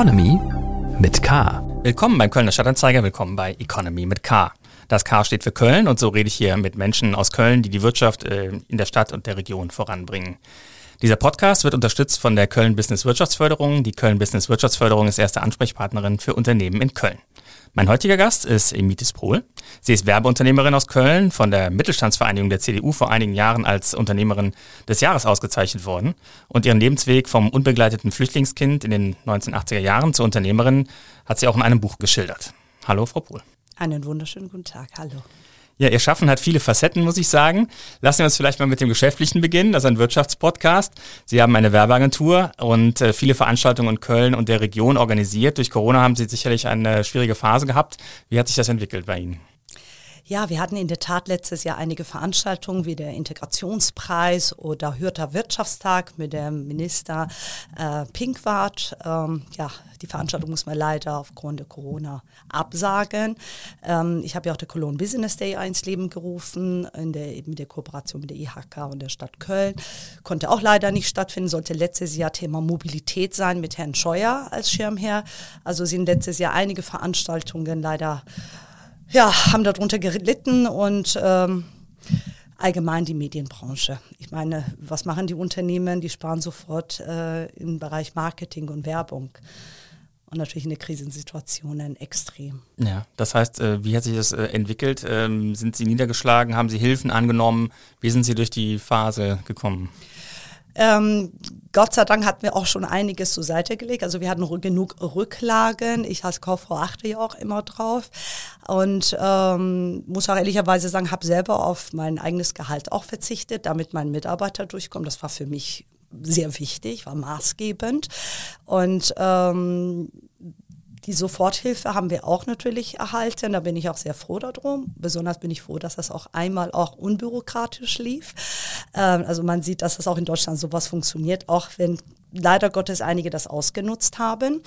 Economy mit K. Willkommen beim Kölner Stadtanzeiger, willkommen bei Economy mit K. Das K steht für Köln und so rede ich hier mit Menschen aus Köln, die die Wirtschaft äh, in der Stadt und der Region voranbringen. Dieser Podcast wird unterstützt von der Köln Business Wirtschaftsförderung. Die Köln Business Wirtschaftsförderung ist erste Ansprechpartnerin für Unternehmen in Köln. Mein heutiger Gast ist Emitis Pohl. Sie ist Werbeunternehmerin aus Köln, von der Mittelstandsvereinigung der CDU vor einigen Jahren als Unternehmerin des Jahres ausgezeichnet worden. Und ihren Lebensweg vom unbegleiteten Flüchtlingskind in den 1980er Jahren zur Unternehmerin hat sie auch in einem Buch geschildert. Hallo, Frau Pohl. Einen wunderschönen guten Tag. Hallo. Ja, ihr Schaffen hat viele Facetten, muss ich sagen. Lassen wir uns vielleicht mal mit dem Geschäftlichen beginnen. Das ist ein Wirtschaftspodcast. Sie haben eine Werbeagentur und äh, viele Veranstaltungen in Köln und der Region organisiert. Durch Corona haben Sie sicherlich eine schwierige Phase gehabt. Wie hat sich das entwickelt bei Ihnen? Ja, wir hatten in der Tat letztes Jahr einige Veranstaltungen wie der Integrationspreis oder Hürter Wirtschaftstag mit dem Minister äh, Pinkwart. Ähm, ja, die Veranstaltung muss man leider aufgrund der Corona absagen. Ähm, ich habe ja auch der Cologne Business Day ins Leben gerufen, in der, mit der Kooperation mit der IHK und der Stadt Köln. Konnte auch leider nicht stattfinden, sollte letztes Jahr Thema Mobilität sein mit Herrn Scheuer als Schirmherr. Also sind letztes Jahr einige Veranstaltungen leider ja, haben darunter gelitten und ähm, allgemein die Medienbranche. Ich meine, was machen die Unternehmen? Die sparen sofort äh, im Bereich Marketing und Werbung. Und natürlich in den Krisensituationen extrem. Ja, das heißt, äh, wie hat sich das äh, entwickelt? Ähm, sind Sie niedergeschlagen? Haben Sie Hilfen angenommen? Wie sind Sie durch die Phase gekommen? Ähm, Gott sei Dank hatten wir auch schon einiges zur Seite gelegt. Also wir hatten genug Rücklagen. Ich als Kauffrau achte ja auch immer drauf. Und ähm, muss auch ehrlicherweise sagen, habe selber auf mein eigenes Gehalt auch verzichtet, damit mein Mitarbeiter durchkommt. Das war für mich sehr wichtig, war maßgebend. Und ähm, die Soforthilfe haben wir auch natürlich erhalten. Da bin ich auch sehr froh darum. Besonders bin ich froh, dass das auch einmal auch unbürokratisch lief. Ähm, also man sieht, dass das auch in Deutschland sowas funktioniert, auch wenn leider Gottes einige das ausgenutzt haben.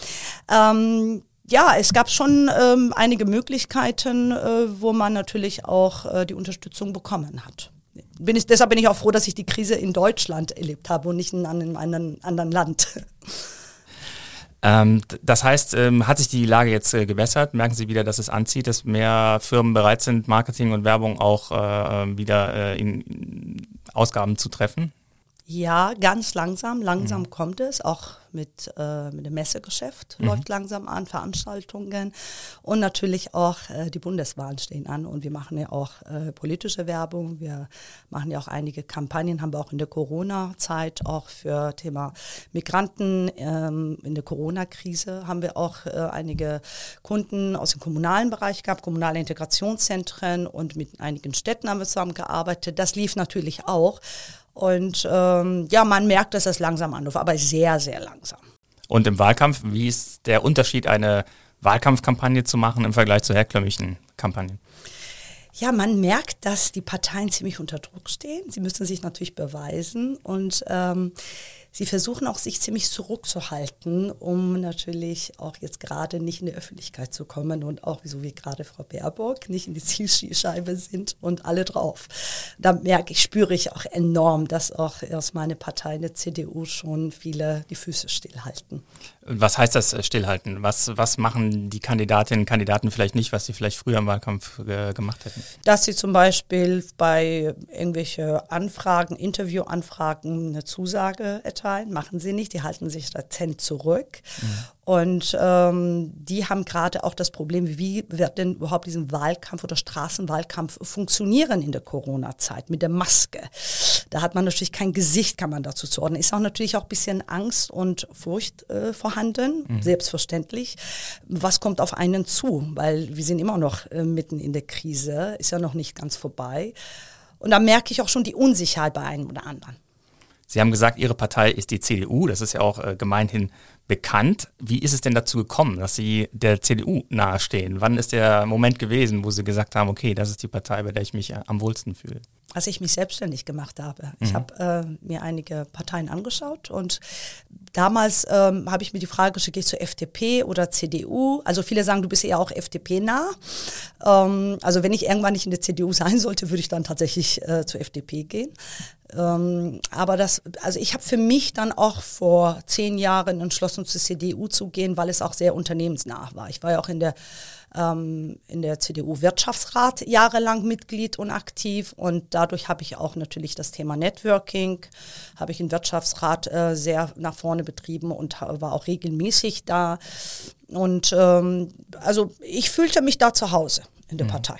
Ähm, ja, es gab schon ähm, einige Möglichkeiten, äh, wo man natürlich auch äh, die Unterstützung bekommen hat. Bin ich, deshalb bin ich auch froh, dass ich die Krise in Deutschland erlebt habe und nicht in einem anderen, anderen Land. Ähm, das heißt, ähm, hat sich die Lage jetzt äh, gewässert? Merken Sie wieder, dass es anzieht, dass mehr Firmen bereit sind, Marketing und Werbung auch äh, wieder äh, in, in Ausgaben zu treffen? Ja, ganz langsam. Langsam mhm. kommt es. Auch mit, äh, mit dem Messegeschäft mhm. läuft langsam an, Veranstaltungen. Und natürlich auch äh, die Bundeswahlen stehen an. Und wir machen ja auch äh, politische Werbung. Wir machen ja auch einige Kampagnen, haben wir auch in der Corona-Zeit auch für Thema Migranten. Ähm, in der Corona-Krise haben wir auch äh, einige Kunden aus dem kommunalen Bereich gehabt, kommunale Integrationszentren und mit einigen Städten haben wir zusammengearbeitet. Das lief natürlich auch. Und ähm, ja, man merkt, dass das langsam anruft, aber sehr, sehr langsam. Und im Wahlkampf, wie ist der Unterschied, eine Wahlkampfkampagne zu machen im Vergleich zu herkömmlichen Kampagnen? Ja, man merkt, dass die Parteien ziemlich unter Druck stehen. Sie müssen sich natürlich beweisen und ähm, sie versuchen auch sich ziemlich zurückzuhalten, um natürlich auch jetzt gerade nicht in die Öffentlichkeit zu kommen und auch, so wie gerade Frau Baerbock, nicht in die Zielscheibe sind und alle drauf. Da merke ich, spüre ich auch enorm, dass auch aus meiner Partei, der CDU, schon viele die Füße stillhalten. Was heißt das äh, stillhalten? Was, was machen die Kandidatinnen und Kandidaten vielleicht nicht, was sie vielleicht früher im Wahlkampf äh, gemacht hätten? Dass sie zum Beispiel bei irgendwelche Anfragen, Interviewanfragen eine Zusage erteilen machen sie nicht, die halten sich dezent zurück. Mhm. Und ähm, die haben gerade auch das Problem, wie wird denn überhaupt diesen Wahlkampf oder Straßenwahlkampf funktionieren in der Corona-Zeit mit der Maske. Da hat man natürlich kein Gesicht, kann man dazu zuordnen. Ist auch natürlich auch ein bisschen Angst und Furcht äh, vorhanden, mhm. selbstverständlich. Was kommt auf einen zu? Weil wir sind immer noch äh, mitten in der Krise, ist ja noch nicht ganz vorbei. Und da merke ich auch schon die Unsicherheit bei einem oder anderen. Sie haben gesagt, Ihre Partei ist die CDU. Das ist ja auch äh, gemeinhin bekannt. Wie ist es denn dazu gekommen, dass Sie der CDU nahestehen? Wann ist der Moment gewesen, wo Sie gesagt haben, okay, das ist die Partei, bei der ich mich am wohlsten fühle? Als ich mich selbstständig gemacht habe. Mhm. Ich habe äh, mir einige Parteien angeschaut und damals ähm, habe ich mir die Frage gestellt, gehe ich zur FDP oder CDU? Also viele sagen, du bist eher auch FDP-nah. Ähm, also wenn ich irgendwann nicht in der CDU sein sollte, würde ich dann tatsächlich äh, zur FDP gehen. Ähm, aber das, also ich habe für mich dann auch vor zehn Jahren entschlossen, zur CDU zu gehen, weil es auch sehr unternehmensnah war. Ich war ja auch in der ähm, in der CDU-Wirtschaftsrat jahrelang Mitglied und aktiv und dadurch habe ich auch natürlich das Thema Networking, habe ich im Wirtschaftsrat äh, sehr nach vorne betrieben und war auch regelmäßig da. Und ähm, also ich fühlte mich da zu Hause in der mhm. Partei.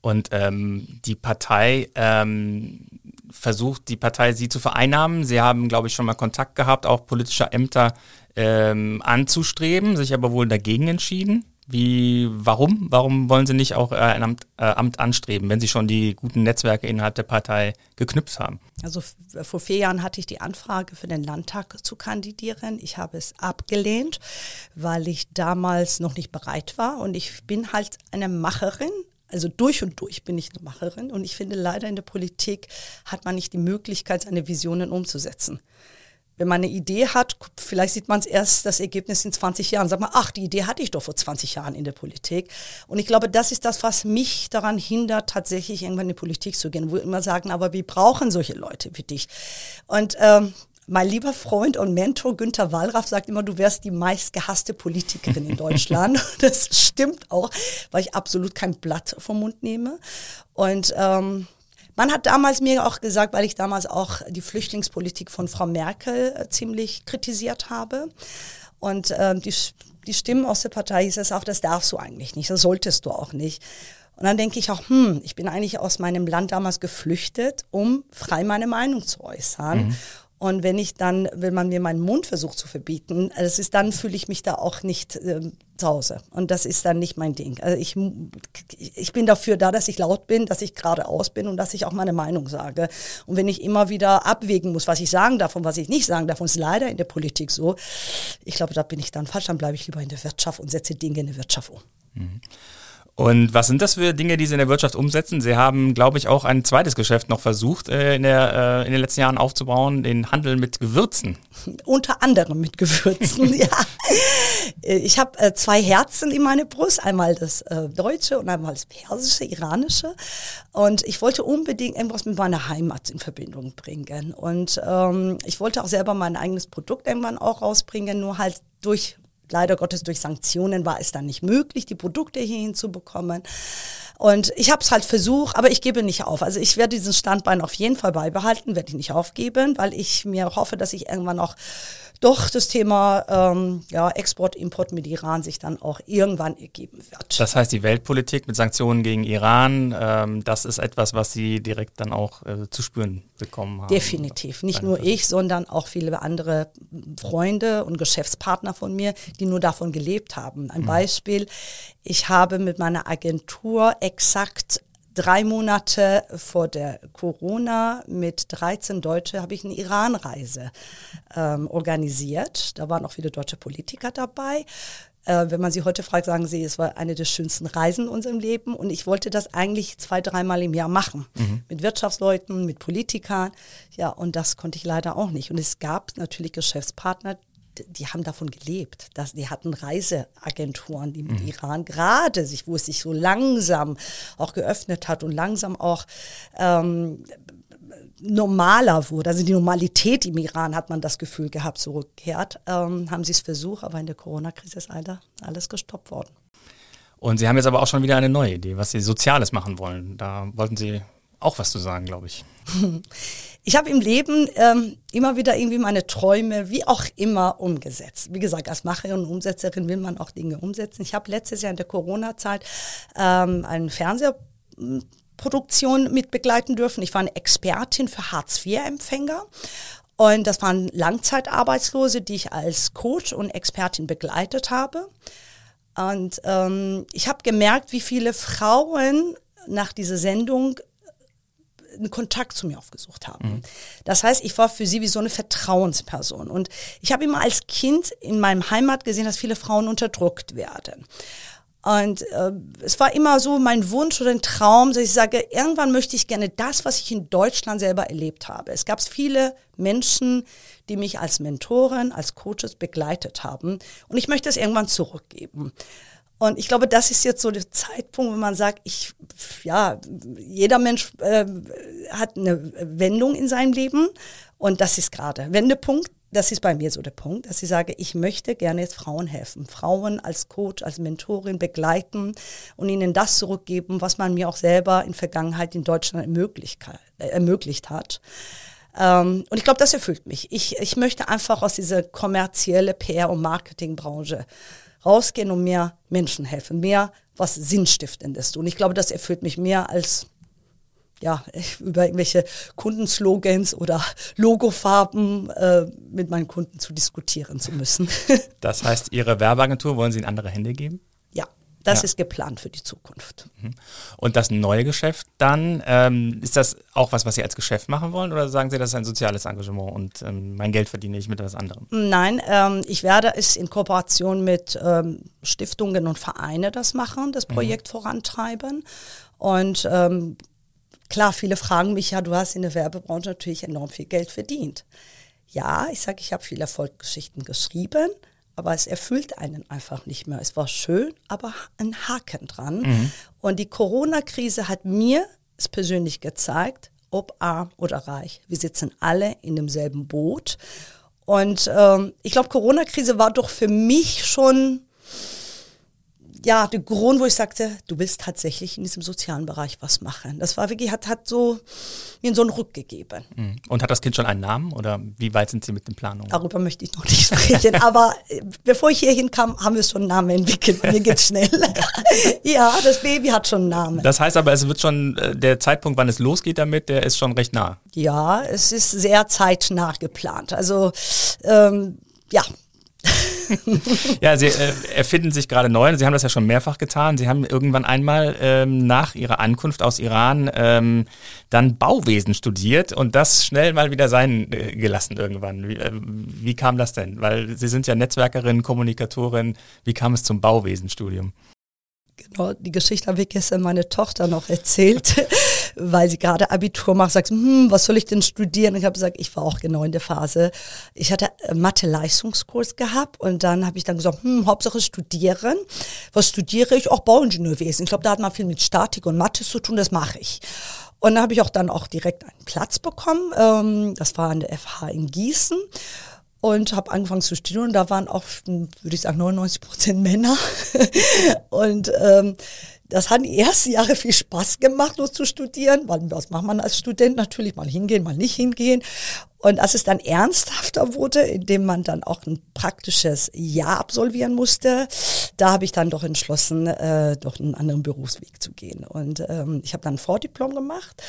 Und ähm, die Partei ähm, versucht, die Partei sie zu vereinnahmen. Sie haben, glaube ich, schon mal Kontakt gehabt, auch politische Ämter ähm, anzustreben, sich aber wohl dagegen entschieden. Wie, warum? Warum wollen Sie nicht auch äh, ein Amt, äh, Amt anstreben, wenn Sie schon die guten Netzwerke innerhalb der Partei geknüpft haben? Also vor vier Jahren hatte ich die Anfrage für den Landtag zu kandidieren. Ich habe es abgelehnt, weil ich damals noch nicht bereit war. Und ich bin halt eine Macherin. Also durch und durch bin ich eine Macherin. Und ich finde, leider in der Politik hat man nicht die Möglichkeit, seine Visionen umzusetzen wenn man eine Idee hat, vielleicht sieht man es erst das Ergebnis in 20 Jahren. Sagt man, ach, die Idee hatte ich doch vor 20 Jahren in der Politik. Und ich glaube, das ist das, was mich daran hindert, tatsächlich irgendwann in die Politik zu gehen. Wo immer sagen, aber wir brauchen solche Leute wie dich. Und ähm, mein lieber Freund und Mentor Günther Wallraff sagt immer, du wärst die meistgehasste Politikerin in Deutschland. das stimmt auch, weil ich absolut kein Blatt vom Mund nehme. Und ähm, man hat damals mir auch gesagt, weil ich damals auch die Flüchtlingspolitik von Frau Merkel äh, ziemlich kritisiert habe. Und äh, die, die Stimmen aus der Partei hieß es auch, das darfst du eigentlich nicht, das solltest du auch nicht. Und dann denke ich auch, hm, ich bin eigentlich aus meinem Land damals geflüchtet, um frei meine Meinung zu äußern. Mhm. Und wenn ich dann, wenn man mir meinen Mund versucht zu verbieten, das ist, dann fühle ich mich da auch nicht äh, zu Hause. Und das ist dann nicht mein Ding. Also ich, ich bin dafür da, dass ich laut bin, dass ich geradeaus bin und dass ich auch meine Meinung sage. Und wenn ich immer wieder abwägen muss, was ich sagen darf und was ich nicht sagen darf, und es ist leider in der Politik so, ich glaube, da bin ich dann falsch, dann bleibe ich lieber in der Wirtschaft und setze Dinge in der Wirtschaft um. Mhm. Und was sind das für Dinge, die Sie in der Wirtschaft umsetzen? Sie haben, glaube ich, auch ein zweites Geschäft noch versucht, äh, in, der, äh, in den letzten Jahren aufzubauen, den Handel mit Gewürzen. Unter anderem mit Gewürzen, ja. Ich habe äh, zwei Herzen in meiner Brust, einmal das äh, deutsche und einmal das persische, iranische. Und ich wollte unbedingt irgendwas mit meiner Heimat in Verbindung bringen. Und ähm, ich wollte auch selber mein eigenes Produkt irgendwann auch rausbringen, nur halt durch leider Gottes durch Sanktionen war es dann nicht möglich, die Produkte hier hinzubekommen. Und ich habe es halt versucht, aber ich gebe nicht auf. Also ich werde diesen Standbein auf jeden Fall beibehalten, werde ich nicht aufgeben, weil ich mir hoffe, dass ich irgendwann auch doch das Thema ähm, ja, Export, Import mit Iran sich dann auch irgendwann ergeben wird. Das heißt, die Weltpolitik mit Sanktionen gegen Iran, ähm, das ist etwas, was Sie direkt dann auch äh, zu spüren bekommen haben. Definitiv. Nicht nur ich, sondern auch viele andere Freunde und Geschäftspartner von mir, die nur davon gelebt haben. Ein mhm. Beispiel, ich habe mit meiner Agentur exakt drei Monate vor der Corona mit 13 Deutsche habe ich eine Iran-Reise ähm, organisiert. Da waren auch viele deutsche Politiker dabei. Äh, wenn man sie heute fragt, sagen sie, es war eine der schönsten Reisen in unserem Leben. Und ich wollte das eigentlich zwei, dreimal im Jahr machen. Mhm. Mit Wirtschaftsleuten, mit Politikern. Ja, und das konnte ich leider auch nicht. Und es gab natürlich Geschäftspartner, die haben davon gelebt. Dass, die hatten Reiseagenturen, die mit mhm. Iran gerade sich, wo es sich so langsam auch geöffnet hat und langsam auch ähm, normaler wurde. Also die Normalität im Iran hat man das Gefühl gehabt, zurückkehrt. Ähm, haben sie es versucht, aber in der Corona-Krise ist leider alles gestoppt worden. Und Sie haben jetzt aber auch schon wieder eine neue Idee, was Sie Soziales machen wollen. Da wollten Sie auch was zu sagen, glaube ich. Ich habe im Leben ähm, immer wieder irgendwie meine Träume, wie auch immer, umgesetzt. Wie gesagt, als Macherin und Umsetzerin will man auch Dinge umsetzen. Ich habe letztes Jahr in der Corona-Zeit ähm, eine Fernsehproduktion mit begleiten dürfen. Ich war eine Expertin für Hartz-IV-Empfänger. Und das waren Langzeitarbeitslose, die ich als Coach und Expertin begleitet habe. Und ähm, ich habe gemerkt, wie viele Frauen nach dieser Sendung einen Kontakt zu mir aufgesucht haben. Mhm. Das heißt, ich war für sie wie so eine Vertrauensperson. Und ich habe immer als Kind in meinem Heimat gesehen, dass viele Frauen unterdrückt werden. Und äh, es war immer so mein Wunsch oder ein Traum, dass ich sage, irgendwann möchte ich gerne das, was ich in Deutschland selber erlebt habe. Es gab viele Menschen, die mich als Mentorin, als Coaches begleitet haben. Und ich möchte es irgendwann zurückgeben. Und ich glaube, das ist jetzt so der Zeitpunkt, wo man sagt, ich, ja, jeder Mensch äh, hat eine Wendung in seinem Leben und das ist gerade Wendepunkt. Das ist bei mir so der Punkt, dass ich sage, ich möchte gerne jetzt Frauen helfen, Frauen als Coach, als Mentorin begleiten und ihnen das zurückgeben, was man mir auch selber in Vergangenheit in Deutschland ermöglicht, äh, ermöglicht hat. Ähm, und ich glaube, das erfüllt mich. Ich, ich möchte einfach aus dieser kommerzielle PR- und Marketingbranche rausgehen und mehr Menschen helfen, mehr was Sinnstiftendes tun. Ich glaube, das erfüllt mich mehr als ja, über irgendwelche Kundenslogans oder Logofarben äh, mit meinen Kunden zu diskutieren zu müssen. das heißt, Ihre Werbeagentur wollen Sie in andere Hände geben? Das ja. ist geplant für die Zukunft. Mhm. Und das neue Geschäft dann, ähm, ist das auch was, was Sie als Geschäft machen wollen oder sagen Sie, das ist ein soziales Engagement und ähm, mein Geld verdiene ich mit etwas anderem? Nein, ähm, ich werde es in Kooperation mit ähm, Stiftungen und Vereinen das machen, das mhm. Projekt mhm. vorantreiben. Und ähm, klar, viele fragen mich, ja, du hast in der Werbebranche natürlich enorm viel Geld verdient. Ja, ich sage, ich habe viele Erfolgsgeschichten geschrieben, aber es erfüllt einen einfach nicht mehr. Es war schön, aber ein Haken dran. Mhm. Und die Corona-Krise hat mir es persönlich gezeigt, ob arm oder reich. Wir sitzen alle in demselben Boot. Und ähm, ich glaube, Corona-Krise war doch für mich schon ja, der Grund, wo ich sagte, du willst tatsächlich in diesem sozialen Bereich was machen. Das war wirklich, hat, hat so mir so einen Ruck gegeben. Mhm. Und hat das Kind schon einen Namen oder wie weit sind Sie mit den Planungen? Darüber möchte ich noch nicht sprechen. aber äh, bevor ich hierhin kam, haben wir schon einen Namen entwickelt. Mir geht's schnell. ja, das Baby hat schon einen Namen. Das heißt aber, es wird schon, äh, der Zeitpunkt, wann es losgeht damit, der ist schon recht nah. Ja, es ist sehr zeitnah geplant. Also, ähm, ja, ja, Sie äh, erfinden sich gerade neu. Sie haben das ja schon mehrfach getan. Sie haben irgendwann einmal ähm, nach Ihrer Ankunft aus Iran ähm, dann Bauwesen studiert und das schnell mal wieder sein äh, gelassen irgendwann. Wie, äh, wie kam das denn? Weil Sie sind ja Netzwerkerin, Kommunikatorin. Wie kam es zum Bauwesenstudium? Genau, die Geschichte habe ich gestern meine Tochter noch erzählt, weil sie gerade Abitur macht, sagt, hm, was soll ich denn studieren? Ich habe gesagt, ich war auch genau in der Phase. Ich hatte Mathe-Leistungskurs gehabt und dann habe ich dann gesagt, hm, Hauptsache studieren. Was studiere ich? Auch Bauingenieurwesen. Ich glaube, da hat man viel mit Statik und Mathe zu tun, das mache ich. Und dann habe ich auch dann auch direkt einen Platz bekommen. Ähm, das war an der FH in Gießen und habe angefangen zu studieren. Da waren auch, würde ich sagen, 99 Prozent Männer. und ähm, das hat die ersten Jahre viel Spaß gemacht, nur zu studieren, weil was macht man als Student natürlich, mal hingehen, mal nicht hingehen. Und als es dann ernsthafter wurde, indem man dann auch ein praktisches Jahr absolvieren musste, da habe ich dann doch entschlossen, äh, doch einen anderen Berufsweg zu gehen. Und ähm, ich habe dann ein Vordiplom gemacht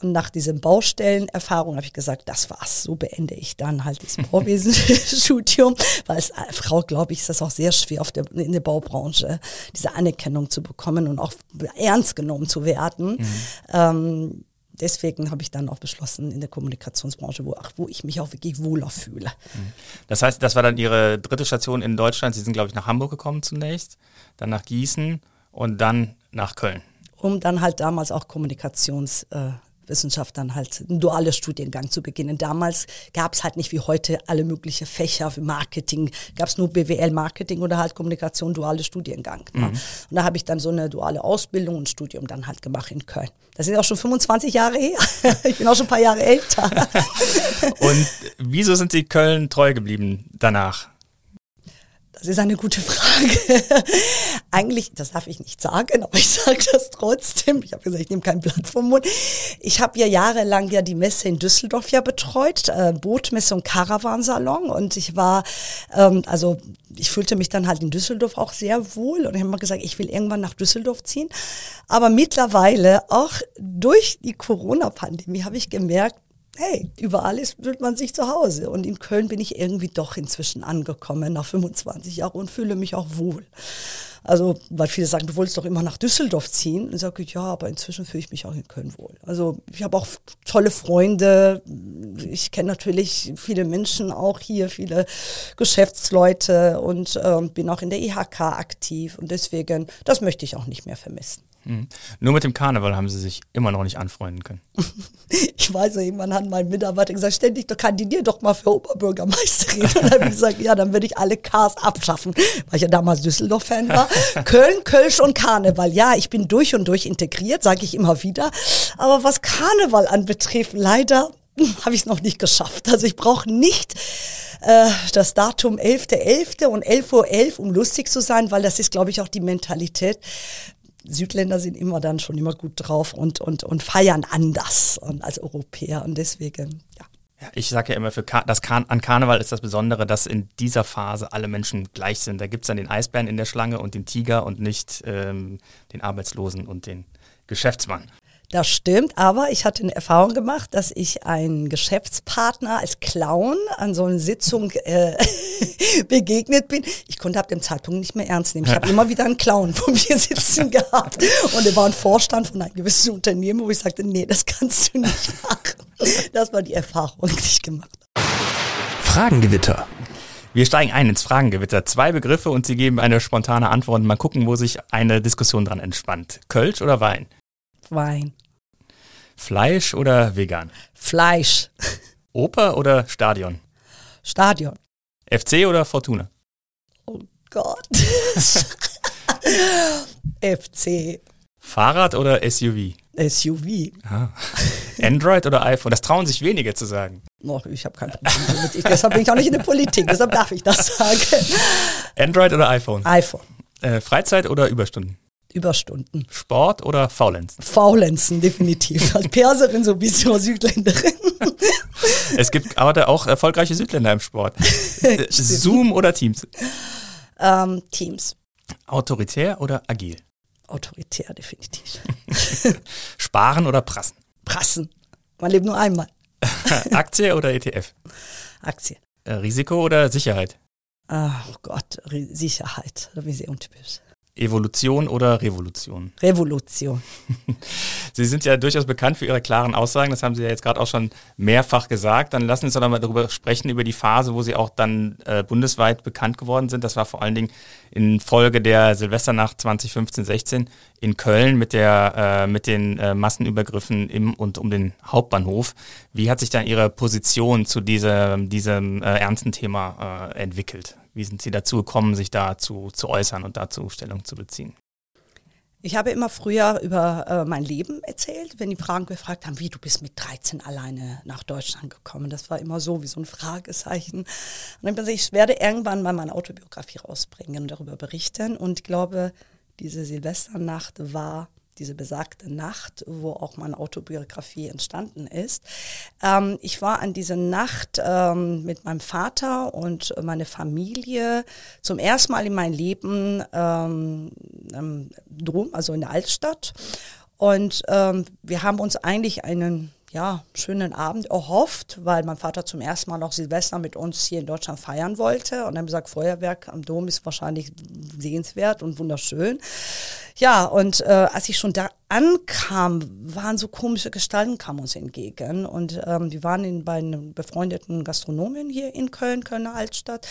und nach diesen Baustellenerfahrungen habe ich gesagt, das war's. So beende ich dann halt das Bauwesenstudium, weil als Frau, glaube ich, ist das auch sehr schwer auf der, in der Baubranche, diese Anerkennung zu bekommen und auch ernst genommen zu werden. Mhm. Ähm, deswegen habe ich dann auch beschlossen, in der Kommunikationsbranche, wo, ach, wo ich mich auch wirklich wohler fühle. Mhm. Das heißt, das war dann Ihre dritte Station in Deutschland. Sie sind, glaube ich, nach Hamburg gekommen zunächst, dann nach Gießen und dann nach Köln. Um dann halt damals auch Kommunikations... Äh, Wissenschaft dann halt ein duales Studiengang zu beginnen. Damals gab es halt nicht wie heute alle möglichen Fächer für Marketing, gab es nur BWL Marketing oder halt Kommunikation, duale Studiengang. Ne? Mhm. Und da habe ich dann so eine duale Ausbildung und Studium dann halt gemacht in Köln. Das sind auch schon 25 Jahre her. ich bin auch schon ein paar Jahre älter. und wieso sind Sie Köln treu geblieben danach? Das ist eine gute Frage. Eigentlich, das darf ich nicht sagen, aber ich sage das trotzdem. Ich habe gesagt, ich nehme kein Blatt vom Mund. Ich habe ja jahrelang ja die Messe in Düsseldorf ja betreut, äh, Bootmesse und Caravansalon. Und ich war, ähm, also ich fühlte mich dann halt in Düsseldorf auch sehr wohl. Und ich habe mal gesagt, ich will irgendwann nach Düsseldorf ziehen. Aber mittlerweile, auch durch die Corona-Pandemie, habe ich gemerkt, hey, überall ist, fühlt man sich zu Hause. Und in Köln bin ich irgendwie doch inzwischen angekommen nach 25 Jahren und fühle mich auch wohl. Also, weil viele sagen, du wolltest doch immer nach Düsseldorf ziehen. Und sage ich, ja, aber inzwischen fühle ich mich auch in Köln wohl. Also, ich habe auch tolle Freunde. Ich kenne natürlich viele Menschen auch hier, viele Geschäftsleute und äh, bin auch in der IHK aktiv. Und deswegen, das möchte ich auch nicht mehr vermissen. Mhm. Nur mit dem Karneval haben Sie sich immer noch nicht anfreunden können. ich weiß, irgendwann hat mein Mitarbeiter gesagt, ständig, du kandidier doch mal für Oberbürgermeisterin. Und dann habe ich gesagt, ja, dann würde ich alle Cars abschaffen, weil ich ja damals Düsseldorf-Fan war. Köln, Kölsch und Karneval. Ja, ich bin durch und durch integriert, sage ich immer wieder. Aber was Karneval anbetrifft, leider habe ich es noch nicht geschafft. Also ich brauche nicht äh, das Datum 11.11. .11. und 11.11 Uhr, .11, um lustig zu sein, weil das ist, glaube ich, auch die Mentalität. Südländer sind immer dann schon immer gut drauf und, und, und feiern anders und als Europäer. Und deswegen, ja. Ja, ich sage ja immer, für Kar das Kar an Karneval ist das Besondere, dass in dieser Phase alle Menschen gleich sind. Da gibt es dann den Eisbären in der Schlange und den Tiger und nicht ähm, den Arbeitslosen und den Geschäftsmann. Das stimmt, aber ich hatte eine Erfahrung gemacht, dass ich einen Geschäftspartner als Clown an so einer Sitzung äh, begegnet bin. Ich konnte ab dem Zeitpunkt nicht mehr ernst nehmen. Ich habe immer wieder einen Clown vor mir sitzen gehabt und er war ein Vorstand von einem gewissen Unternehmen, wo ich sagte, nee, das kannst du nicht machen. Das war die Erfahrung, die ich gemacht habe. Fragengewitter. Wir steigen ein ins Fragengewitter. Zwei Begriffe und Sie geben eine spontane Antwort. Mal gucken, wo sich eine Diskussion dran entspannt. Kölsch oder Wein? Wein. Fleisch oder vegan? Fleisch. Oper oder Stadion? Stadion. FC oder Fortuna? Oh Gott. FC. Fahrrad oder SUV? SUV. Ah. Android oder iPhone? Das trauen sich wenige zu sagen. Oh, ich habe kein Problem damit. Ich, deshalb bin ich auch nicht in der Politik, deshalb darf ich das sagen. Android oder iPhone? iPhone. Äh, Freizeit oder Überstunden? Überstunden. Sport oder Faulenzen? Faulenzen, definitiv. Als Perserin sowieso Südländerin. Es gibt aber auch erfolgreiche Südländer im Sport. Zoom oder Teams? Ähm, Teams. Autoritär oder agil? Autoritär, definitiv. Sparen oder prassen? Prassen. Man lebt nur einmal. Aktie oder ETF? Aktie. Risiko oder Sicherheit? Oh Gott, Sicherheit. Da bin ich sehr untypisch. Evolution oder Revolution? Revolution. Sie sind ja durchaus bekannt für Ihre klaren Aussagen, das haben Sie ja jetzt gerade auch schon mehrfach gesagt. Dann lassen Sie uns doch mal darüber sprechen, über die Phase, wo Sie auch dann äh, bundesweit bekannt geworden sind. Das war vor allen Dingen in Folge der Silvesternacht 2015-16 in Köln mit, der, äh, mit den äh, Massenübergriffen im und um den Hauptbahnhof. Wie hat sich dann Ihre Position zu diesem, diesem äh, ernsten Thema äh, entwickelt? Wie sind Sie dazu gekommen, sich dazu zu äußern und dazu Stellung zu beziehen? Ich habe immer früher über äh, mein Leben erzählt, wenn die Fragen gefragt haben, wie du bist mit 13 alleine nach Deutschland gekommen. Das war immer so wie so ein Fragezeichen. Und dann habe ich, ich werde irgendwann mal meine Autobiografie rausbringen und darüber berichten. Und ich glaube, diese Silvesternacht war diese besagte Nacht, wo auch meine Autobiografie entstanden ist. Ähm, ich war an dieser Nacht ähm, mit meinem Vater und meine Familie zum ersten Mal in meinem Leben ähm, ähm drum, also in der Altstadt. Und ähm, wir haben uns eigentlich einen ja, schönen Abend erhofft, weil mein Vater zum ersten Mal noch Silvester mit uns hier in Deutschland feiern wollte. Und dann gesagt, Feuerwerk am Dom ist wahrscheinlich sehenswert und wunderschön. Ja, und äh, als ich schon da ankam, waren so komische Gestalten, kamen uns entgegen. Und ähm, wir waren in, bei einem befreundeten Gastronomen hier in Köln, Kölner Altstadt.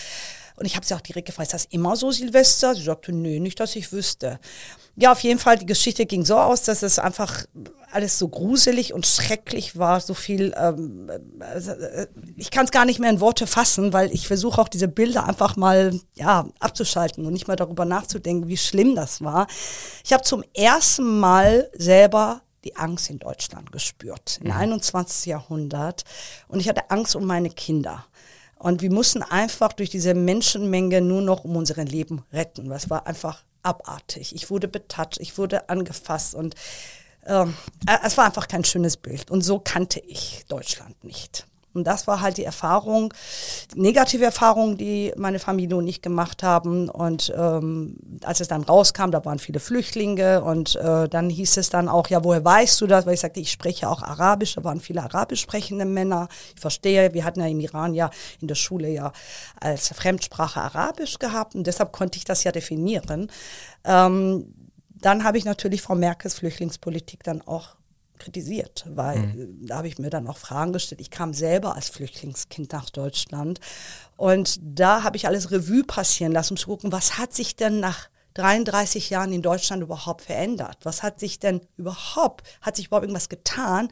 Und ich habe sie auch direkt gefragt, ist das immer so Silvester? Sie sagte, nö, nicht, dass ich wüsste. Ja, auf jeden Fall, die Geschichte ging so aus, dass es einfach alles so gruselig und schrecklich war, so viel, ähm, äh, ich kann es gar nicht mehr in Worte fassen, weil ich versuche auch diese Bilder einfach mal ja, abzuschalten und nicht mal darüber nachzudenken, wie schlimm das war. Ich habe zum ersten Mal selber die Angst in Deutschland gespürt, im mhm. 21. Jahrhundert. Und ich hatte Angst um meine Kinder. Und wir mussten einfach durch diese Menschenmenge nur noch um unser Leben retten. Das war einfach abartig. Ich wurde betatscht, ich wurde angefasst und ähm, äh, es war einfach kein schönes Bild. Und so kannte ich Deutschland nicht. Und das war halt die Erfahrung, negative Erfahrung, die meine Familie und ich gemacht haben. Und ähm, als es dann rauskam, da waren viele Flüchtlinge und äh, dann hieß es dann auch, ja, woher weißt du das? Weil ich sagte, ich spreche auch Arabisch, da waren viele arabisch sprechende Männer. Ich verstehe, wir hatten ja im Iran ja in der Schule ja als Fremdsprache Arabisch gehabt und deshalb konnte ich das ja definieren. Ähm, dann habe ich natürlich Frau Merkels Flüchtlingspolitik dann auch kritisiert, weil mhm. da habe ich mir dann auch Fragen gestellt. Ich kam selber als Flüchtlingskind nach Deutschland und da habe ich alles Revue passieren lassen, um zu gucken, was hat sich denn nach 33 Jahren in Deutschland überhaupt verändert? Was hat sich denn überhaupt, hat sich überhaupt irgendwas getan?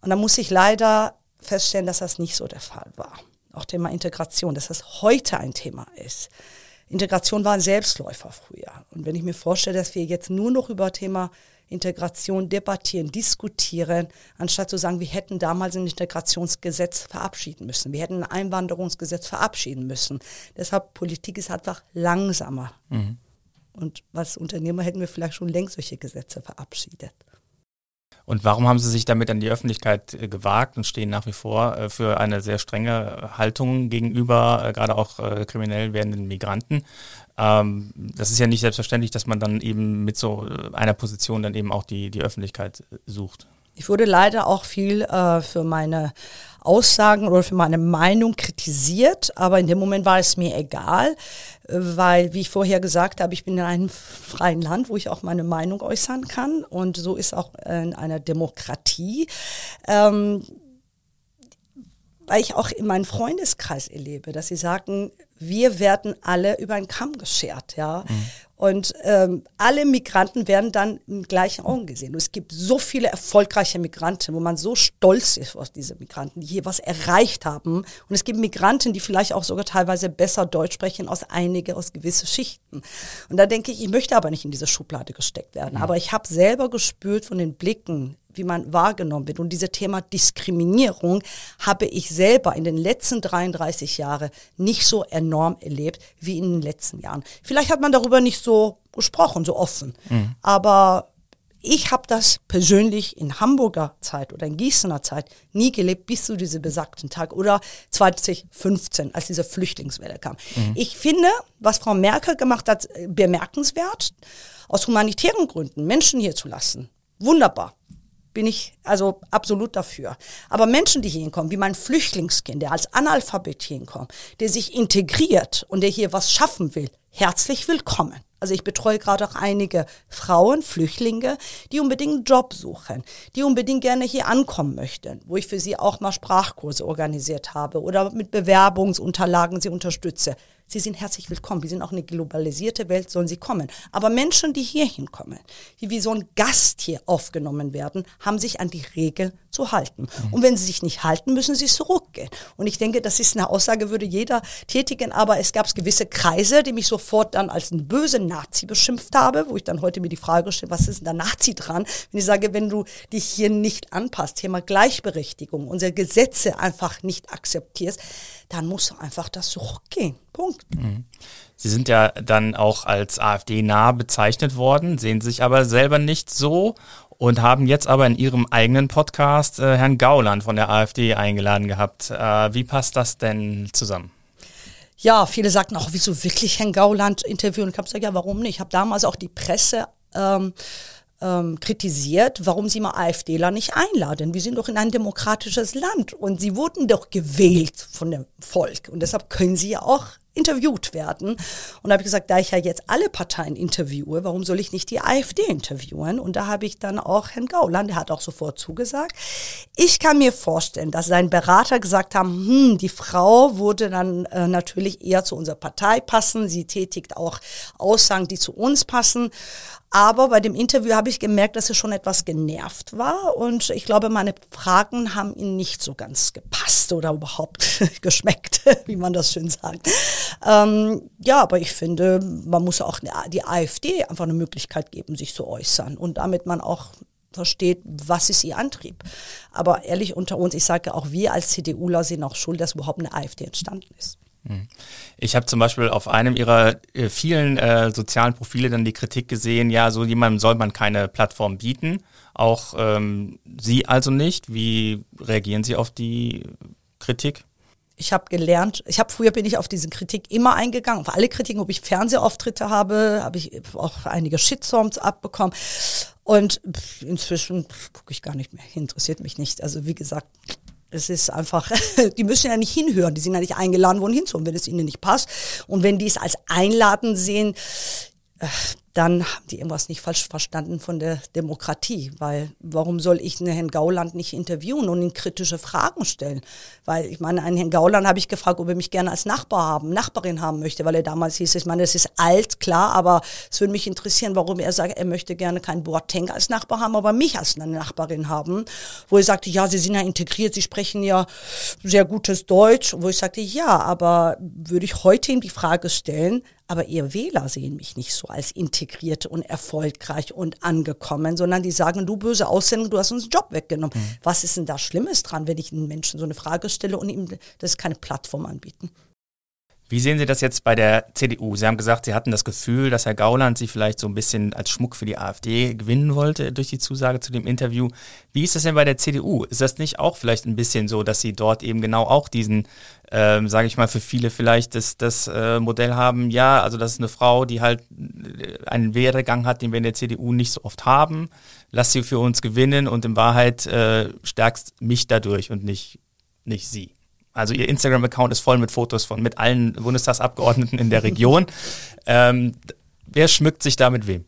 Und da muss ich leider feststellen, dass das nicht so der Fall war. Auch Thema Integration, dass das heute ein Thema ist. Integration war ein Selbstläufer früher. Und wenn ich mir vorstelle, dass wir jetzt nur noch über Thema Integration debattieren, diskutieren, anstatt zu sagen, wir hätten damals ein Integrationsgesetz verabschieden müssen. Wir hätten ein Einwanderungsgesetz verabschieden müssen. Deshalb Politik ist einfach langsamer. Mhm. Und als Unternehmer hätten wir vielleicht schon längst solche Gesetze verabschiedet. Und warum haben Sie sich damit an die Öffentlichkeit äh, gewagt und stehen nach wie vor äh, für eine sehr strenge Haltung gegenüber äh, gerade auch kriminell werdenden Migranten? Ähm, das ist ja nicht selbstverständlich, dass man dann eben mit so einer Position dann eben auch die, die Öffentlichkeit sucht. Ich wurde leider auch viel äh, für meine Aussagen oder für meine Meinung kritisiert, aber in dem Moment war es mir egal, weil, wie ich vorher gesagt habe, ich bin in einem freien Land, wo ich auch meine Meinung äußern kann und so ist auch in einer Demokratie. Ähm, weil ich auch in meinem Freundeskreis erlebe, dass sie sagen, wir werden alle über einen Kamm geschert, ja. Mhm. Und ähm, alle Migranten werden dann im gleichen Augen gesehen. Und es gibt so viele erfolgreiche Migranten, wo man so stolz ist auf diese Migranten, die hier was erreicht haben. Und es gibt Migranten, die vielleicht auch sogar teilweise besser Deutsch sprechen als einige aus gewissen Schichten. Und da denke ich, ich möchte aber nicht in diese Schublade gesteckt werden. Mhm. Aber ich habe selber gespürt von den Blicken, wie man wahrgenommen wird. Und dieses Thema Diskriminierung habe ich selber in den letzten 33 Jahren nicht so enorm erlebt wie in den letzten Jahren. Vielleicht hat man darüber nicht so gesprochen, so offen. Mhm. Aber ich habe das persönlich in Hamburger Zeit oder in Gießener Zeit nie gelebt, bis zu diesem besagten Tag oder 2015, als diese Flüchtlingswelle kam. Mhm. Ich finde, was Frau Merkel gemacht hat, bemerkenswert, aus humanitären Gründen Menschen hier zu lassen. Wunderbar bin ich also absolut dafür. Aber Menschen, die hier hinkommen, wie mein Flüchtlingskind, der als Analphabet hier hinkommt, der sich integriert und der hier was schaffen will, herzlich willkommen. Also ich betreue gerade auch einige Frauen, Flüchtlinge, die unbedingt einen Job suchen, die unbedingt gerne hier ankommen möchten, wo ich für sie auch mal Sprachkurse organisiert habe oder mit Bewerbungsunterlagen sie unterstütze. Sie sind herzlich willkommen. Wir sind auch eine globalisierte Welt, sollen sie kommen. Aber Menschen, die hier hinkommen, die wie so ein Gast hier aufgenommen werden, haben sich an die Regeln zu halten. Mhm. Und wenn sie sich nicht halten, müssen sie zurückgehen. Und ich denke, das ist eine Aussage, würde jeder tätigen. Aber es gab gewisse Kreise, die mich sofort dann als einen bösen Nazi beschimpft habe, wo ich dann heute mir die Frage stelle, was ist denn da Nazi dran? Wenn ich sage, wenn du dich hier nicht anpasst, Thema Gleichberechtigung, unsere Gesetze einfach nicht akzeptierst, dann musst du einfach das zurückgehen. Punkt. Mhm. Sie sind ja dann auch als AfD-nah bezeichnet worden, sehen sich aber selber nicht so und haben jetzt aber in Ihrem eigenen Podcast äh, Herrn Gauland von der AfD eingeladen gehabt. Äh, wie passt das denn zusammen? Ja, viele sagten auch, wieso wirklich Herrn Gauland interviewen? Ich habe gesagt, ja, warum nicht? Ich habe damals auch die Presse ähm, ähm, kritisiert, warum sie mal AfDler nicht einladen. Wir sind doch in ein demokratisches Land und sie wurden doch gewählt von dem Volk und deshalb können sie ja auch interviewt werden. Und da habe ich gesagt, da ich ja jetzt alle Parteien interviewe, warum soll ich nicht die AfD interviewen? Und da habe ich dann auch Herrn Gauland, der hat auch sofort zugesagt. Ich kann mir vorstellen, dass sein Berater gesagt haben, hm, die Frau würde dann äh, natürlich eher zu unserer Partei passen. Sie tätigt auch Aussagen, die zu uns passen. Aber bei dem Interview habe ich gemerkt, dass er schon etwas genervt war und ich glaube, meine Fragen haben ihn nicht so ganz gepasst oder überhaupt geschmeckt, wie man das schön sagt. Ähm, ja, aber ich finde, man muss auch die AfD einfach eine Möglichkeit geben, sich zu äußern und damit man auch versteht, was ist ihr Antrieb. Aber ehrlich unter uns, ich sage auch wir als CDUler sind auch schuld, dass überhaupt eine AfD entstanden ist. Hm. Ich habe zum Beispiel auf einem ihrer äh, vielen äh, sozialen Profile dann die Kritik gesehen, ja, so jemandem soll man keine Plattform bieten, auch ähm, Sie also nicht. Wie reagieren Sie auf die Kritik? Ich habe gelernt, ich habe früher bin ich auf diese Kritik immer eingegangen, auf alle Kritiken, ob ich Fernsehauftritte habe, habe ich auch einige Shitstorms abbekommen. Und inzwischen gucke ich gar nicht mehr, interessiert mich nicht. Also wie gesagt, es ist einfach, die müssen ja nicht hinhören, die sind ja nicht eingeladen worden hinzuhören, wenn es ihnen nicht passt. Und wenn die es als Einladen sehen, äh, dann haben die irgendwas nicht falsch verstanden von der Demokratie, weil warum soll ich einen Herrn Gauland nicht interviewen und ihn kritische Fragen stellen? Weil ich meine, einen Herrn Gauland habe ich gefragt, ob er mich gerne als Nachbar haben, Nachbarin haben möchte, weil er damals hieß, ich meine, es ist alt, klar, aber es würde mich interessieren, warum er sagt, er möchte gerne keinen Boateng als Nachbar haben, aber mich als eine Nachbarin haben, wo er sagte, ja, Sie sind ja integriert, Sie sprechen ja sehr gutes Deutsch, wo ich sagte, ja, aber würde ich heute ihm die Frage stellen, aber ihr Wähler sehen mich nicht so als integriert und erfolgreich und angekommen, sondern die sagen, du böse Ausländer, du hast uns den Job weggenommen. Mhm. Was ist denn da Schlimmes dran, wenn ich einem Menschen so eine Frage stelle und ihm das keine Plattform anbieten? Wie sehen Sie das jetzt bei der CDU? Sie haben gesagt, Sie hatten das Gefühl, dass Herr Gauland Sie vielleicht so ein bisschen als Schmuck für die AfD gewinnen wollte durch die Zusage zu dem Interview. Wie ist das denn bei der CDU? Ist das nicht auch vielleicht ein bisschen so, dass Sie dort eben genau auch diesen, ähm, sage ich mal, für viele vielleicht das, das äh, Modell haben? Ja, also das ist eine Frau, die halt äh, einen Werdegang hat, den wir in der CDU nicht so oft haben. Lass sie für uns gewinnen und in Wahrheit äh, stärkst mich dadurch und nicht, nicht sie. Also ihr Instagram-Account ist voll mit Fotos von mit allen Bundestagsabgeordneten in der Region. ähm, wer schmückt sich da mit wem?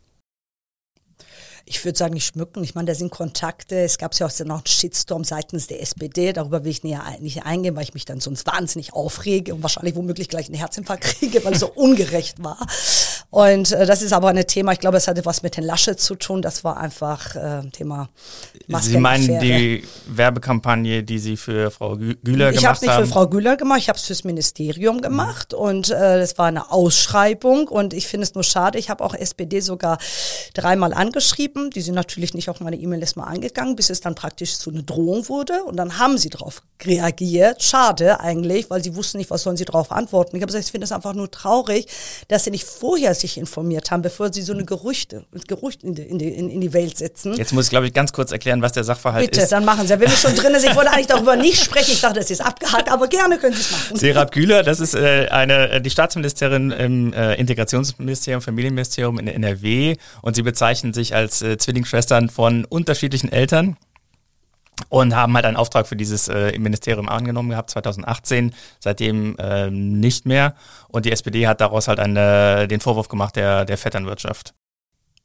ich würde sagen, nicht schmücken. Ich meine, da sind Kontakte. Es gab ja auch noch einen Shitstorm seitens der SPD. Darüber will ich näher nicht eingehen, weil ich mich dann sonst wahnsinnig aufrege und wahrscheinlich womöglich gleich einen Herzinfarkt kriege, weil es so ungerecht war. Und äh, das ist aber ein Thema, ich glaube, es hatte was mit den Lasche zu tun. Das war einfach äh, Thema Masken Sie meinen die Werbekampagne, die Sie für Frau Güler ich gemacht haben? Ich habe es nicht für Frau Güler gemacht, ich habe es fürs Ministerium gemacht mhm. und äh, das war eine Ausschreibung und ich finde es nur schade. Ich habe auch SPD sogar dreimal angeschrieben. Die sind natürlich nicht auf meine E-Mail erstmal angegangen, bis es dann praktisch zu einer Drohung wurde und dann haben sie darauf reagiert. Schade eigentlich, weil sie wussten nicht, was sollen sie darauf antworten. Ich habe gesagt, ich finde es einfach nur traurig, dass sie nicht vorher sich informiert haben, bevor sie so eine Gerüchte, Gerüchte in, die, in, die, in die Welt setzen. Jetzt muss ich, glaube ich, ganz kurz erklären, was der Sachverhalt Bitte, ist. Bitte, dann machen Sie. Wenn wir schon drin sind, ich wollte eigentlich darüber nicht sprechen. Ich dachte, das ist abgehakt, aber gerne können Sie es machen. Serap Güler, das ist äh, eine, äh, die Staatsministerin im äh, Integrationsministerium, Familienministerium in NRW und sie bezeichnen sich als äh, Zwillingsschwestern von unterschiedlichen Eltern und haben halt einen Auftrag für dieses äh, Ministerium angenommen gehabt, 2018, seitdem äh, nicht mehr. Und die SPD hat daraus halt eine, den Vorwurf gemacht der, der Vetternwirtschaft.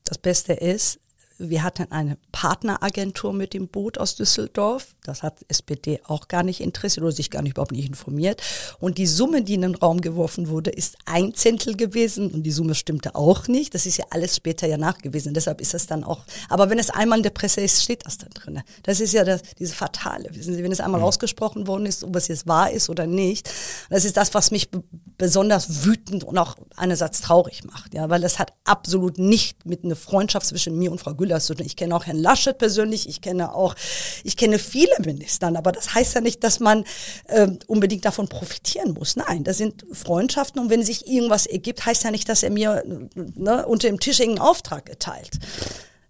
Das Beste ist, wir hatten eine Partneragentur mit dem Boot aus Düsseldorf. Das hat SPD auch gar nicht interessiert oder sich gar nicht überhaupt nicht informiert. Und die Summe, die in den Raum geworfen wurde, ist ein Zehntel gewesen und die Summe stimmte auch nicht. Das ist ja alles später ja nachgewiesen. Deshalb ist das dann auch. Aber wenn es einmal in der Presse ist, steht das dann drin. Das ist ja das, diese Fatale. Wissen Sie, wenn es einmal mhm. ausgesprochen worden ist, ob es jetzt wahr ist oder nicht. Das ist das, was mich besonders wütend und auch einerseits traurig macht. Ja, weil das hat absolut nicht mit einer Freundschaft zwischen mir und Frau Güller Müller zu tun. Ich kenne auch Herrn Laschet persönlich, ich kenne auch, ich kenne viele Ministern, aber das heißt ja nicht, dass man äh, unbedingt davon profitieren muss. Nein, das sind Freundschaften und wenn sich irgendwas ergibt, heißt ja nicht, dass er mir ne, unter dem Tisch irgendeinen Auftrag erteilt.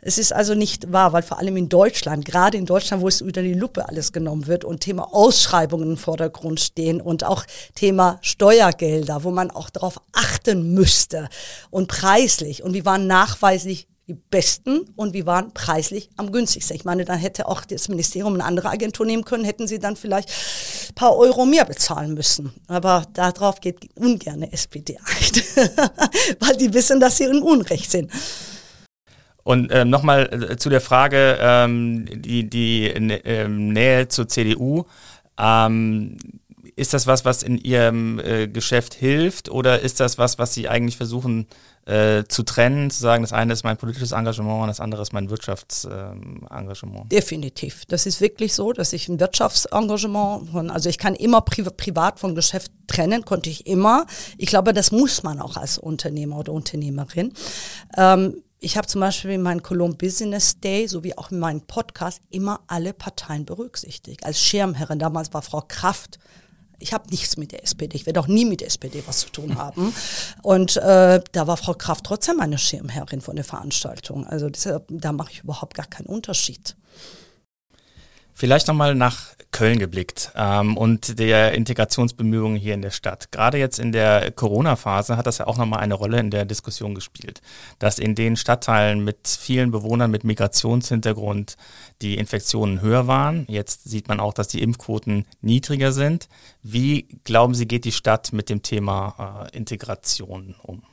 Es ist also nicht wahr, weil vor allem in Deutschland, gerade in Deutschland, wo es über die Lupe alles genommen wird und Thema Ausschreibungen im Vordergrund stehen und auch Thema Steuergelder, wo man auch darauf achten müsste und preislich. Und wir waren nachweislich die besten und wir waren preislich am günstigsten. Ich meine, dann hätte auch das Ministerium eine andere Agentur nehmen können, hätten sie dann vielleicht ein paar Euro mehr bezahlen müssen. Aber darauf geht ungern SPD ein, weil die wissen, dass sie im Unrecht sind. Und ähm, nochmal äh, zu der Frage, ähm, die, die äh, Nähe zur CDU. Ähm, ist das was, was in Ihrem äh, Geschäft hilft oder ist das was, was Sie eigentlich versuchen äh, zu trennen, zu sagen, das eine ist mein politisches Engagement und das andere ist mein Wirtschaftsengagement? Ähm, Definitiv. Das ist wirklich so, dass ich ein Wirtschaftsengagement, von, also ich kann immer pri privat von Geschäft trennen, konnte ich immer. Ich glaube, das muss man auch als Unternehmer oder Unternehmerin. Ähm, ich habe zum Beispiel in meinem Cologne Business Day sowie auch in meinem Podcast immer alle Parteien berücksichtigt. Als Schirmherrin, damals war Frau Kraft ich habe nichts mit der SPD. Ich werde auch nie mit der SPD was zu tun haben. Und äh, da war Frau Kraft trotzdem meine Schirmherrin von der Veranstaltung. Also deshalb, da mache ich überhaupt gar keinen Unterschied. Vielleicht nochmal nach Köln geblickt ähm, und der Integrationsbemühungen hier in der Stadt. Gerade jetzt in der Corona-Phase hat das ja auch nochmal eine Rolle in der Diskussion gespielt, dass in den Stadtteilen mit vielen Bewohnern mit Migrationshintergrund die Infektionen höher waren. Jetzt sieht man auch, dass die Impfquoten niedriger sind. Wie glauben Sie, geht die Stadt mit dem Thema äh, Integration um?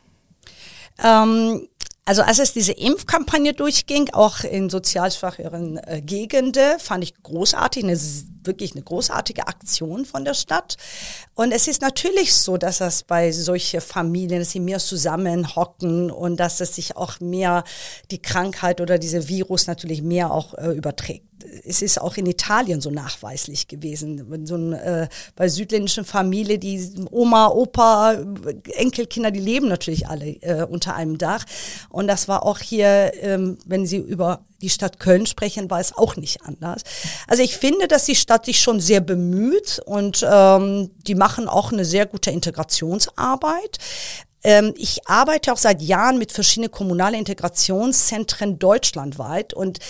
Ähm Also als es diese Impfkampagne durchging, auch in sozial schwacheren äh, Gegenden, fand ich großartig, eine, wirklich eine großartige Aktion von der Stadt. Und es ist natürlich so, dass das bei solchen Familien, dass sie mehr zusammenhocken und dass es sich auch mehr die Krankheit oder diese Virus natürlich mehr auch äh, überträgt es ist auch in Italien so nachweislich gewesen. So ein, äh, bei südländischen Familien, die Oma, Opa, Enkelkinder, die leben natürlich alle äh, unter einem Dach. Und das war auch hier, ähm, wenn Sie über die Stadt Köln sprechen, war es auch nicht anders. Also ich finde, dass die Stadt sich schon sehr bemüht und ähm, die machen auch eine sehr gute Integrationsarbeit. Ähm, ich arbeite auch seit Jahren mit verschiedenen kommunalen Integrationszentren deutschlandweit und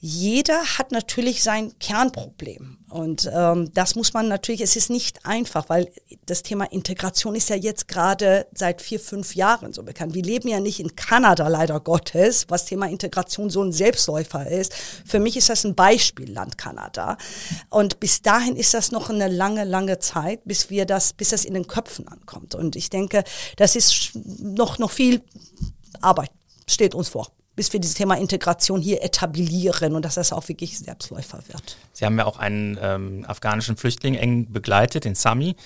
jeder hat natürlich sein Kernproblem. Und ähm, das muss man natürlich, es ist nicht einfach, weil das Thema Integration ist ja jetzt gerade seit vier, fünf Jahren so bekannt. Wir leben ja nicht in Kanada, leider Gottes, was Thema Integration so ein Selbstläufer ist. Für mich ist das ein Beispielland Kanada. Und bis dahin ist das noch eine lange, lange Zeit, bis wir das, bis das in den Köpfen ankommt. Und ich denke, das ist noch, noch viel Arbeit, steht uns vor bis wir dieses Thema Integration hier etablieren und dass das auch wirklich Selbstläufer wird. Sie haben ja auch einen ähm, afghanischen Flüchtling eng begleitet, den Sami.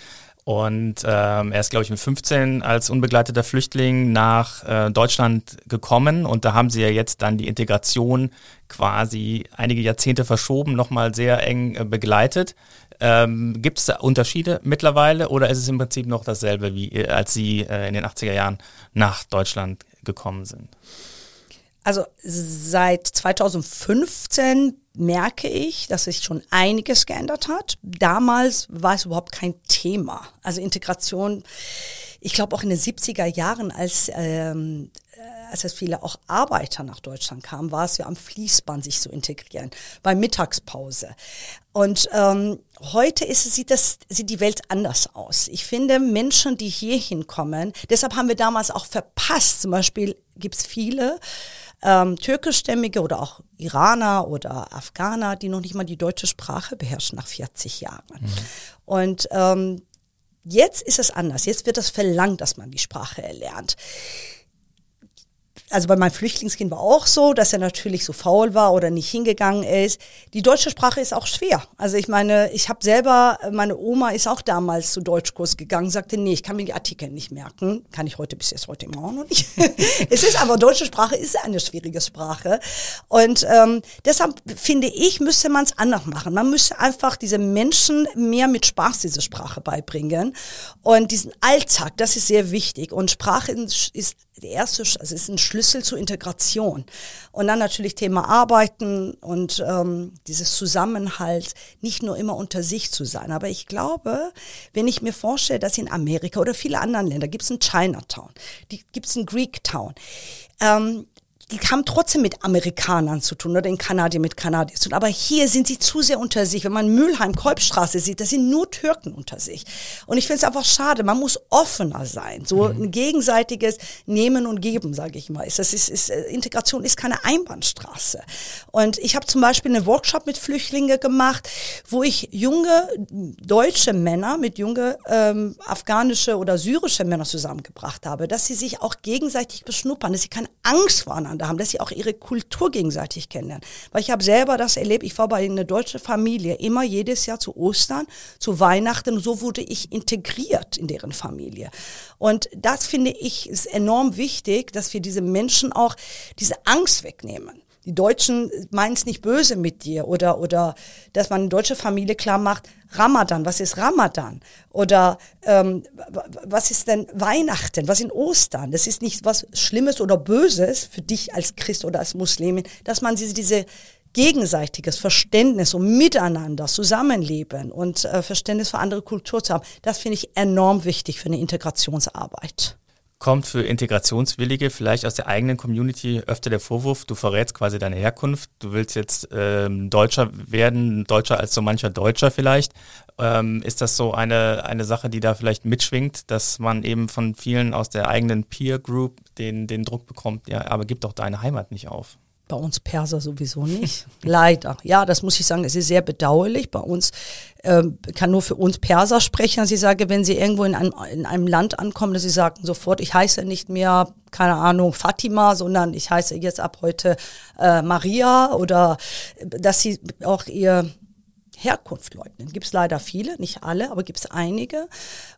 Und ähm, er ist, glaube ich, mit 15 als unbegleiteter Flüchtling nach äh, Deutschland gekommen. Und da haben sie ja jetzt dann die Integration quasi einige Jahrzehnte verschoben, nochmal sehr eng äh, begleitet. Ähm, Gibt es da Unterschiede mittlerweile oder ist es im Prinzip noch dasselbe, wie äh, als Sie äh, in den 80er Jahren nach Deutschland gekommen sind? Also seit 2015 merke ich, dass sich schon einiges geändert hat. Damals war es überhaupt kein Thema. Also Integration, ich glaube auch in den 70er Jahren, als, ähm, äh, als es viele auch Arbeiter nach Deutschland kamen, war es ja am Fließband sich zu integrieren, bei Mittagspause. Und ähm, heute ist, sieht, das, sieht die Welt anders aus. Ich finde, Menschen, die hier hinkommen, deshalb haben wir damals auch verpasst, zum Beispiel gibt es viele, ähm, türkischstämmige oder auch Iraner oder Afghaner, die noch nicht mal die deutsche Sprache beherrschen nach 40 Jahren. Mhm. Und ähm, jetzt ist es anders. Jetzt wird das verlangt, dass man die Sprache erlernt also bei meinem Flüchtlingskind war auch so, dass er natürlich so faul war oder nicht hingegangen ist. Die deutsche Sprache ist auch schwer. Also ich meine, ich habe selber, meine Oma ist auch damals zu Deutschkurs gegangen, sagte, nee, ich kann mir die Artikel nicht merken. Kann ich heute bis jetzt heute auch noch nicht. es ist aber, deutsche Sprache ist eine schwierige Sprache. Und ähm, deshalb finde ich, müsste man es anders machen. Man müsste einfach diese Menschen mehr mit Spaß diese Sprache beibringen. Und diesen Alltag, das ist sehr wichtig. Und Sprache ist der erste, also ist ein Schlüssel zur Integration. Und dann natürlich Thema Arbeiten und ähm, dieses Zusammenhalt, nicht nur immer unter sich zu sein. Aber ich glaube, wenn ich mir vorstelle, dass in Amerika oder viele anderen Länder gibt es ein Chinatown, gibt es ein Greek Town. Ähm, die haben trotzdem mit Amerikanern zu tun oder in Kanadier mit Kanadiern zu tun. Aber hier sind sie zu sehr unter sich. Wenn man Mülheim, Kolbstraße sieht, das sind nur Türken unter sich. Und ich finde es einfach schade. Man muss offener sein. So mhm. ein gegenseitiges Nehmen und Geben, sage ich mal. Das ist, ist, äh, Integration ist keine Einbahnstraße. Und ich habe zum Beispiel einen Workshop mit Flüchtlingen gemacht, wo ich junge deutsche Männer mit junge ähm, afghanische oder syrische Männer zusammengebracht habe, dass sie sich auch gegenseitig beschnuppern, dass sie keine Angst waren miteinander haben, dass sie auch ihre Kultur gegenseitig kennenlernen. Weil ich habe selber das erlebt, ich war bei einer deutschen Familie immer jedes Jahr zu Ostern, zu Weihnachten, so wurde ich integriert in deren Familie. Und das finde ich ist enorm wichtig, dass wir diese Menschen auch diese Angst wegnehmen die Deutschen meinen es nicht böse mit dir oder, oder dass man eine deutsche Familie klar macht, Ramadan, was ist Ramadan? Oder ähm, was ist denn Weihnachten? Was ist Ostern? Das ist nicht was Schlimmes oder Böses für dich als Christ oder als Muslimin, dass man diese, diese gegenseitiges Verständnis und Miteinander, Zusammenleben und äh, Verständnis für andere Kulturen zu haben, das finde ich enorm wichtig für eine Integrationsarbeit kommt für Integrationswillige vielleicht aus der eigenen Community öfter der Vorwurf, du verrätst quasi deine Herkunft, du willst jetzt ähm, Deutscher werden, Deutscher als so mancher Deutscher vielleicht. Ähm, ist das so eine, eine Sache, die da vielleicht mitschwingt, dass man eben von vielen aus der eigenen Peer Group den, den Druck bekommt, ja, aber gib doch deine Heimat nicht auf? Bei uns Perser sowieso nicht. Leider. Ja, das muss ich sagen, es ist sehr bedauerlich. Bei uns ähm, kann nur für uns Perser sprechen. Sie sagen, wenn sie irgendwo in einem, in einem Land ankommen, dass sie sagen sofort, ich heiße nicht mehr, keine Ahnung, Fatima, sondern ich heiße jetzt ab heute äh, Maria oder dass sie auch ihr Herkunft leugnen. Gibt es leider viele, nicht alle, aber gibt es einige.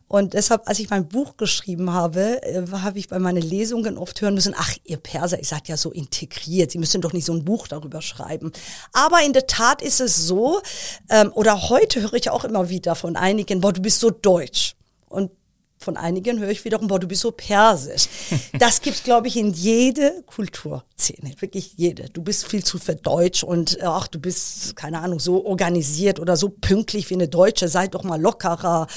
Und deshalb, als ich mein Buch geschrieben habe, äh, habe ich bei meinen Lesungen oft hören müssen, ach, ihr Perser, ihr seid ja so integriert, Sie müssen doch nicht so ein Buch darüber schreiben. Aber in der Tat ist es so, ähm, oder heute höre ich auch immer wieder von einigen, boah, du bist so deutsch. Und von einigen höre ich wiederum, boah, du bist so persisch. Das gibt's, glaube ich, in jede Kulturszene, wirklich jede. Du bist viel zu verdeutsch und ach, du bist, keine Ahnung, so organisiert oder so pünktlich wie eine Deutsche, sei doch mal lockerer.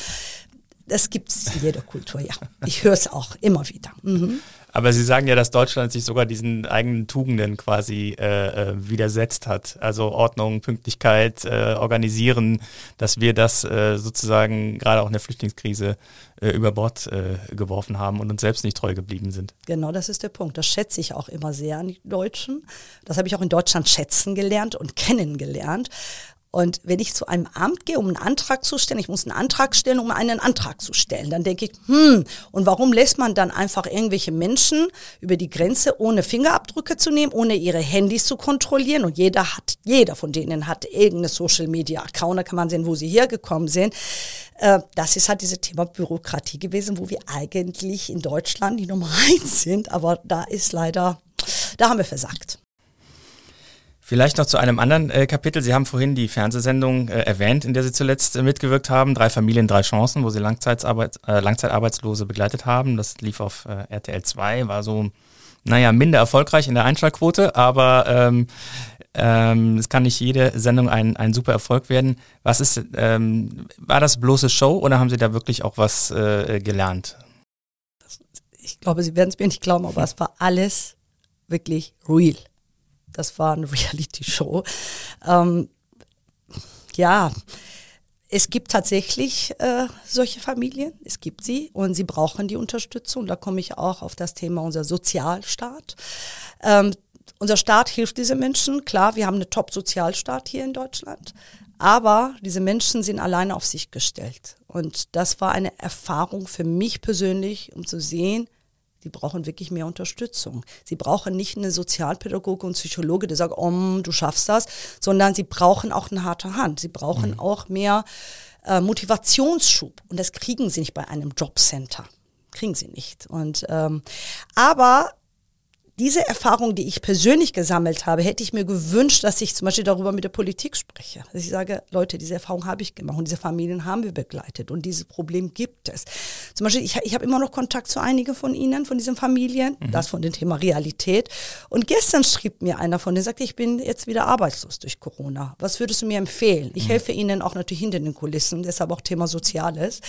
Das gibt's in jeder Kultur, ja. Ich höre es auch immer wieder. Mhm. Aber Sie sagen ja, dass Deutschland sich sogar diesen eigenen Tugenden quasi äh, äh, widersetzt hat. Also Ordnung, Pünktlichkeit, äh, Organisieren, dass wir das äh, sozusagen gerade auch in der Flüchtlingskrise äh, über Bord äh, geworfen haben und uns selbst nicht treu geblieben sind. Genau, das ist der Punkt. Das schätze ich auch immer sehr an die Deutschen. Das habe ich auch in Deutschland schätzen gelernt und kennengelernt. Und wenn ich zu einem Amt gehe, um einen Antrag zu stellen, ich muss einen Antrag stellen, um einen Antrag zu stellen, dann denke ich, hm, und warum lässt man dann einfach irgendwelche Menschen über die Grenze, ohne Fingerabdrücke zu nehmen, ohne ihre Handys zu kontrollieren? Und jeder hat, jeder von denen hat irgendeine Social Media Account, da kann man sehen, wo sie hergekommen sind. Äh, das ist halt dieses Thema Bürokratie gewesen, wo wir eigentlich in Deutschland die Nummer eins sind, aber da ist leider, da haben wir versagt. Vielleicht noch zu einem anderen äh, Kapitel. Sie haben vorhin die Fernsehsendung äh, erwähnt, in der Sie zuletzt äh, mitgewirkt haben. Drei Familien, drei Chancen, wo Sie Langzeitarbeit, äh, Langzeitarbeitslose begleitet haben. Das lief auf äh, RTL 2, war so, naja, minder erfolgreich in der Einschlagquote, aber ähm, ähm, es kann nicht jede Sendung ein, ein super Erfolg werden. Was ist, ähm, war das bloße Show oder haben Sie da wirklich auch was äh, gelernt? Ich glaube, Sie werden es mir nicht glauben, aber es war alles wirklich real das war eine Reality-Show. Ähm, ja, es gibt tatsächlich äh, solche Familien, es gibt sie und sie brauchen die Unterstützung. Da komme ich auch auf das Thema unser Sozialstaat. Ähm, unser Staat hilft diesen Menschen. Klar, wir haben einen Top-Sozialstaat hier in Deutschland, aber diese Menschen sind alleine auf sich gestellt. Und das war eine Erfahrung für mich persönlich, um zu sehen, die brauchen wirklich mehr Unterstützung. Sie brauchen nicht eine Sozialpädagoge und Psychologe, der sagt, oh, du schaffst das, sondern sie brauchen auch eine harte Hand. Sie brauchen mhm. auch mehr äh, Motivationsschub. Und das kriegen sie nicht bei einem Jobcenter. Kriegen sie nicht. Und ähm, aber diese Erfahrung, die ich persönlich gesammelt habe, hätte ich mir gewünscht, dass ich zum Beispiel darüber mit der Politik spreche. Dass ich sage, Leute, diese Erfahrung habe ich gemacht und diese Familien haben wir begleitet und dieses Problem gibt es. Zum Beispiel, ich, ich habe immer noch Kontakt zu einigen von Ihnen, von diesen Familien, mhm. das von dem Thema Realität. Und gestern schrieb mir einer von denen, sagte, ich bin jetzt wieder arbeitslos durch Corona. Was würdest du mir empfehlen? Ich mhm. helfe Ihnen auch natürlich hinter den Kulissen, deshalb auch Thema Soziales.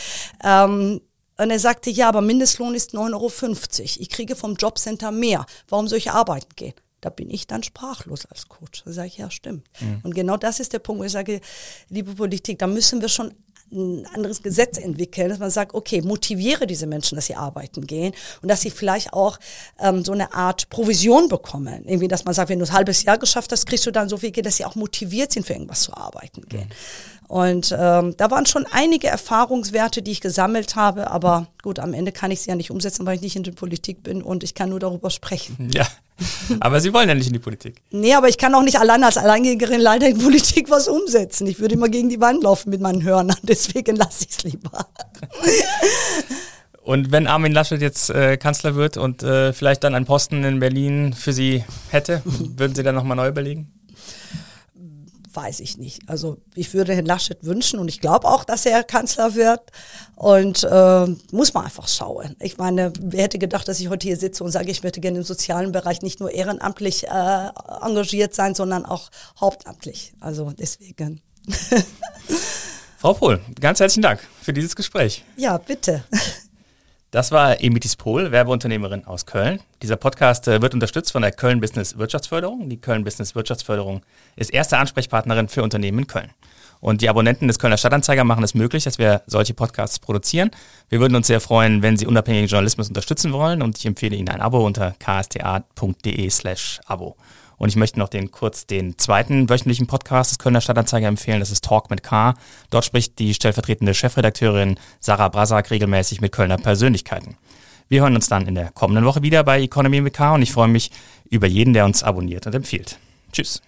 Ähm, und er sagte, ja, aber Mindestlohn ist 9,50 Euro. Ich kriege vom Jobcenter mehr. Warum soll ich arbeiten gehen? Da bin ich dann sprachlos als Coach. Da sage ich, ja, stimmt. Mhm. Und genau das ist der Punkt, wo ich sage, liebe Politik, da müssen wir schon ein anderes Gesetz entwickeln, dass man sagt, okay, motiviere diese Menschen, dass sie arbeiten gehen und dass sie vielleicht auch ähm, so eine Art Provision bekommen. Irgendwie, dass man sagt, wenn du ein halbes Jahr geschafft hast, kriegst du dann so viel Geld, dass sie auch motiviert sind, für irgendwas zu arbeiten gehen. Und ähm, da waren schon einige Erfahrungswerte, die ich gesammelt habe, aber gut, am Ende kann ich sie ja nicht umsetzen, weil ich nicht in der Politik bin und ich kann nur darüber sprechen. Ja, aber Sie wollen ja nicht in die Politik. Nee, aber ich kann auch nicht allein als Alleingängerin leider in Politik was umsetzen. Ich würde immer gegen die Wand laufen mit meinen Hörnern, deswegen lasse ich es lieber. Und wenn Armin Laschet jetzt äh, Kanzler wird und äh, vielleicht dann einen Posten in Berlin für Sie hätte, würden Sie dann nochmal neu überlegen? Weiß ich nicht. Also ich würde Herrn Laschet wünschen und ich glaube auch, dass er Kanzler wird. Und äh, muss man einfach schauen. Ich meine, wer hätte gedacht, dass ich heute hier sitze und sage, ich möchte gerne im sozialen Bereich nicht nur ehrenamtlich äh, engagiert sein, sondern auch hauptamtlich. Also deswegen. Frau Pohl, ganz herzlichen Dank für dieses Gespräch. Ja, bitte. Das war Emitis Pohl, Werbeunternehmerin aus Köln. Dieser Podcast äh, wird unterstützt von der Köln Business Wirtschaftsförderung. Die Köln Business Wirtschaftsförderung ist erste Ansprechpartnerin für Unternehmen in Köln. Und die Abonnenten des Kölner Stadtanzeiger machen es möglich, dass wir solche Podcasts produzieren. Wir würden uns sehr freuen, wenn Sie unabhängigen Journalismus unterstützen wollen und ich empfehle Ihnen ein Abo unter ksta.de slash Abo. Und ich möchte noch den kurz den zweiten wöchentlichen Podcast des Kölner Stadtanzeiger empfehlen. Das ist Talk mit K. Dort spricht die stellvertretende Chefredakteurin Sarah Brasak regelmäßig mit Kölner Persönlichkeiten. Wir hören uns dann in der kommenden Woche wieder bei Economy mit K und ich freue mich über jeden, der uns abonniert und empfiehlt. Tschüss.